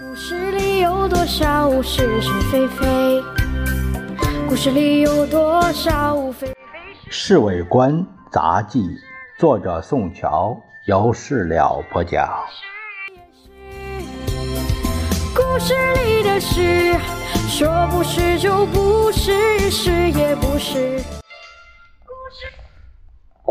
故事里有多少是是非非？故事里有多少非非是侍卫官杂技，作者宋乔，由事了播讲。故事里的事，说不是就不是，是也不是。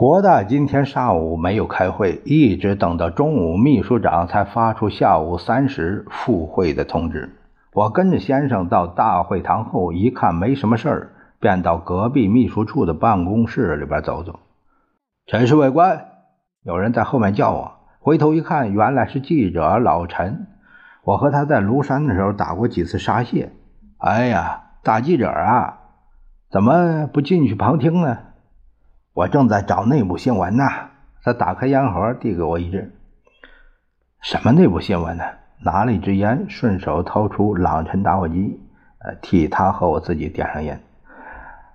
国大今天上午没有开会，一直等到中午，秘书长才发出下午三时复会的通知。我跟着先生到大会堂后，一看没什么事儿，便到隔壁秘书处的办公室里边走走。陈侍卫官，有人在后面叫我，回头一看，原来是记者老陈。我和他在庐山的时候打过几次沙蟹。哎呀，大记者啊，怎么不进去旁听呢？我正在找内部新闻呢。他打开烟盒，递给我一支。什么内部新闻呢？拿了一支烟，顺手掏出朗辰打火机，呃，替他和我自己点上烟。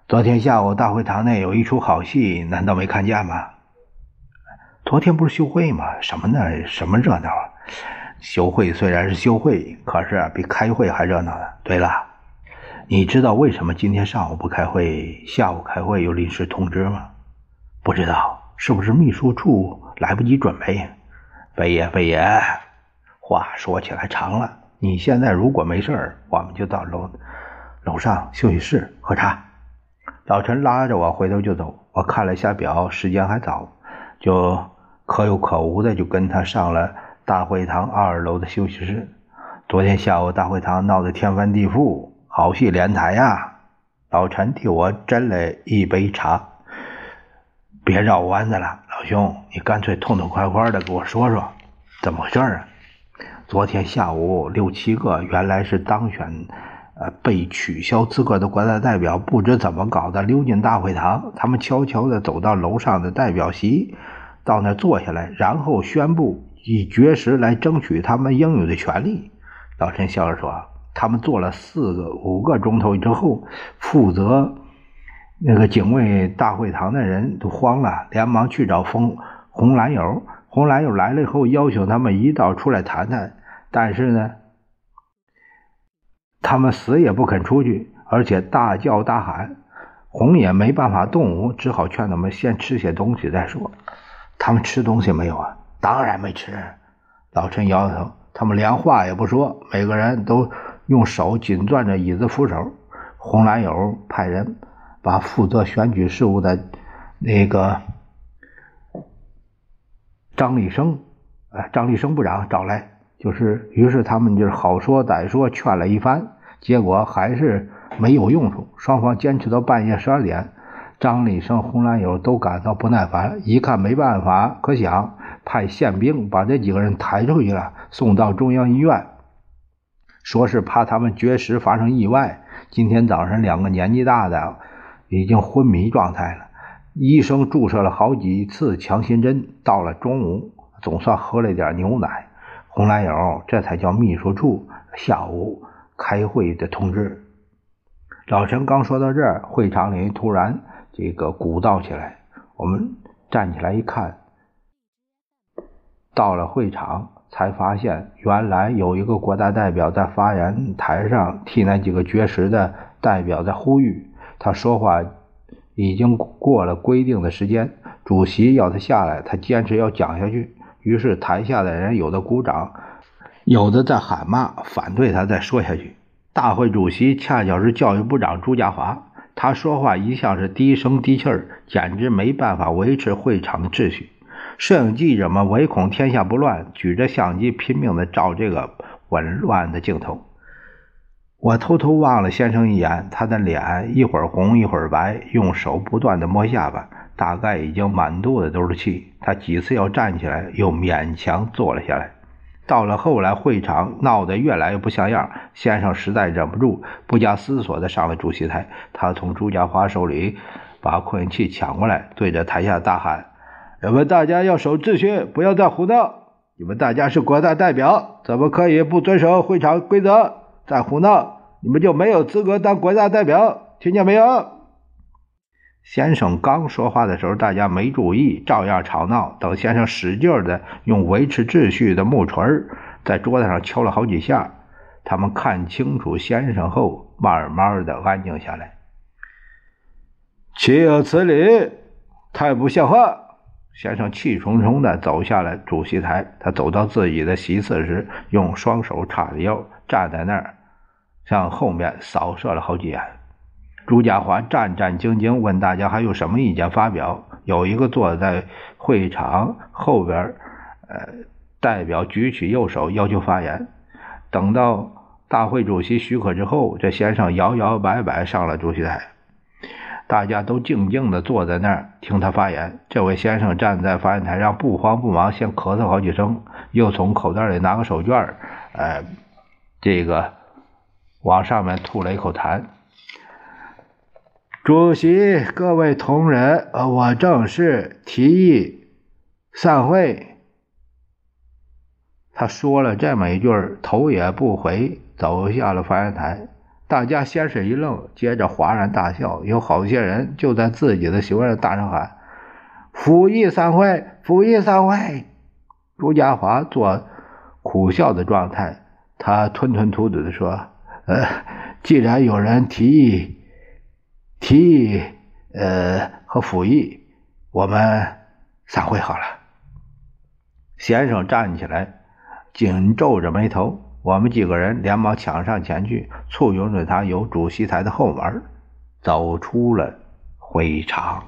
昨天下午大会堂内有一出好戏，难道没看见吗？昨天不是休会吗？什么呢？什么热闹啊？休会虽然是休会，可是比开会还热闹呢。对了，你知道为什么今天上午不开会，下午开会又临时通知吗？不知道，是不是秘书处来不及准备？飞爷，飞爷，话说起来长了。你现在如果没事儿，我们就到楼楼上休息室喝茶。老陈拉着我回头就走。我看了一下表，时间还早，就可有可无的就跟他上了大会堂二楼的休息室。昨天下午大会堂闹得天翻地覆，好戏连台呀！老陈替我斟了一杯茶。别绕弯子了，老兄，你干脆痛痛快快的给我说说，怎么回事啊？昨天下午六七个原来是当选，呃，被取消资格的国大代表，不知怎么搞的溜进大会堂。他们悄悄的走到楼上的代表席，到那坐下来，然后宣布以绝食来争取他们应有的权利。老陈笑着说：“他们坐了四个五个钟头之后，负责。”那个警卫大会堂的人都慌了，连忙去找红红蓝友。红蓝友来了以后，要求他们一道出来谈谈，但是呢，他们死也不肯出去，而且大叫大喊。红也没办法动武，只好劝他们先吃些东西再说。他们吃东西没有啊？当然没吃。老陈摇摇头，他们连话也不说，每个人都用手紧攥着椅子扶手。红蓝友派人。把负责选举事务的那个张立生，呃，张立生部长找来，就是，于是他们就是好说歹说劝了一番，结果还是没有用处。双方坚持到半夜十二点，张立生、红蓝友都感到不耐烦，一看没办法可想，派宪兵把这几个人抬出去了，送到中央医院，说是怕他们绝食发生意外。今天早上两个年纪大的。已经昏迷状态了，医生注射了好几次强心针。到了中午，总算喝了点牛奶。红蓝友这才叫秘书处下午开会的通知。老陈刚说到这儿，会场里突然这个鼓噪起来。我们站起来一看，到了会场才发现，原来有一个国大代表在发言台上替那几个绝食的代表在呼吁。他说话已经过了规定的时间，主席要他下来，他坚持要讲下去。于是台下的人有的鼓掌，有的在喊骂，反对他再说下去。大会主席恰巧是教育部长朱家骅，他说话一向是低声低气儿，简直没办法维持会场的秩序。摄影记者们唯恐天下不乱，举着相机拼命地照这个紊乱的镜头。我偷偷望了先生一眼，他的脸一会儿红一会儿白，用手不断的摸下巴，大概已经满肚子都是气。他几次要站起来，又勉强坐了下来。到了后来，会场闹得越来越不像样，先生实在忍不住，不加思索的上了主席台。他从朱家华手里把扩音器抢过来，对着台下大喊：“你们大家要守秩序，不要再胡闹！你们大家是国大代表，怎么可以不遵守会场规则？”再胡闹，你们就没有资格当国家代表，听见没有？先生刚说话的时候，大家没注意，照样吵闹。等先生使劲的用维持秩序的木锤在桌子上敲了好几下。他们看清楚先生后，慢慢的安静下来。岂有此理！太不像话！先生气冲冲的走下了主席台。他走到自己的席次时，用双手叉着腰，站在那儿，向后面扫射了好几眼。朱家华战战兢兢，问大家还有什么意见发表。有一个坐在会场后边，呃，代表举起右手要求发言。等到大会主席许可之后，这先生摇摇摆摆上了主席台。大家都静静地坐在那儿听他发言。这位先生站在发言台上，不慌不忙，先咳嗽好几声，又从口袋里拿个手绢呃，这个往上面吐了一口痰。主席，各位同仁，我正式提议散会。他说了这么一句，头也不回走下了发言台。大家先是一愣，接着哗然大笑。有好些人就在自己的席位上大声喊：“复议散会，复议散会！”朱家华做苦笑的状态，他吞吞吐吐地说：“呃，既然有人提议。”提议，呃，和辅议，我们散会好了。先生站起来，紧皱着眉头。我们几个人连忙抢上前去，簇拥着他由主席台的后门走出了会场。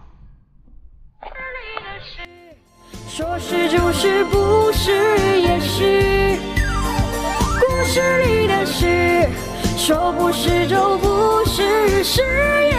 说是就是，不是也是。故事里的事，说不是就不是，是也。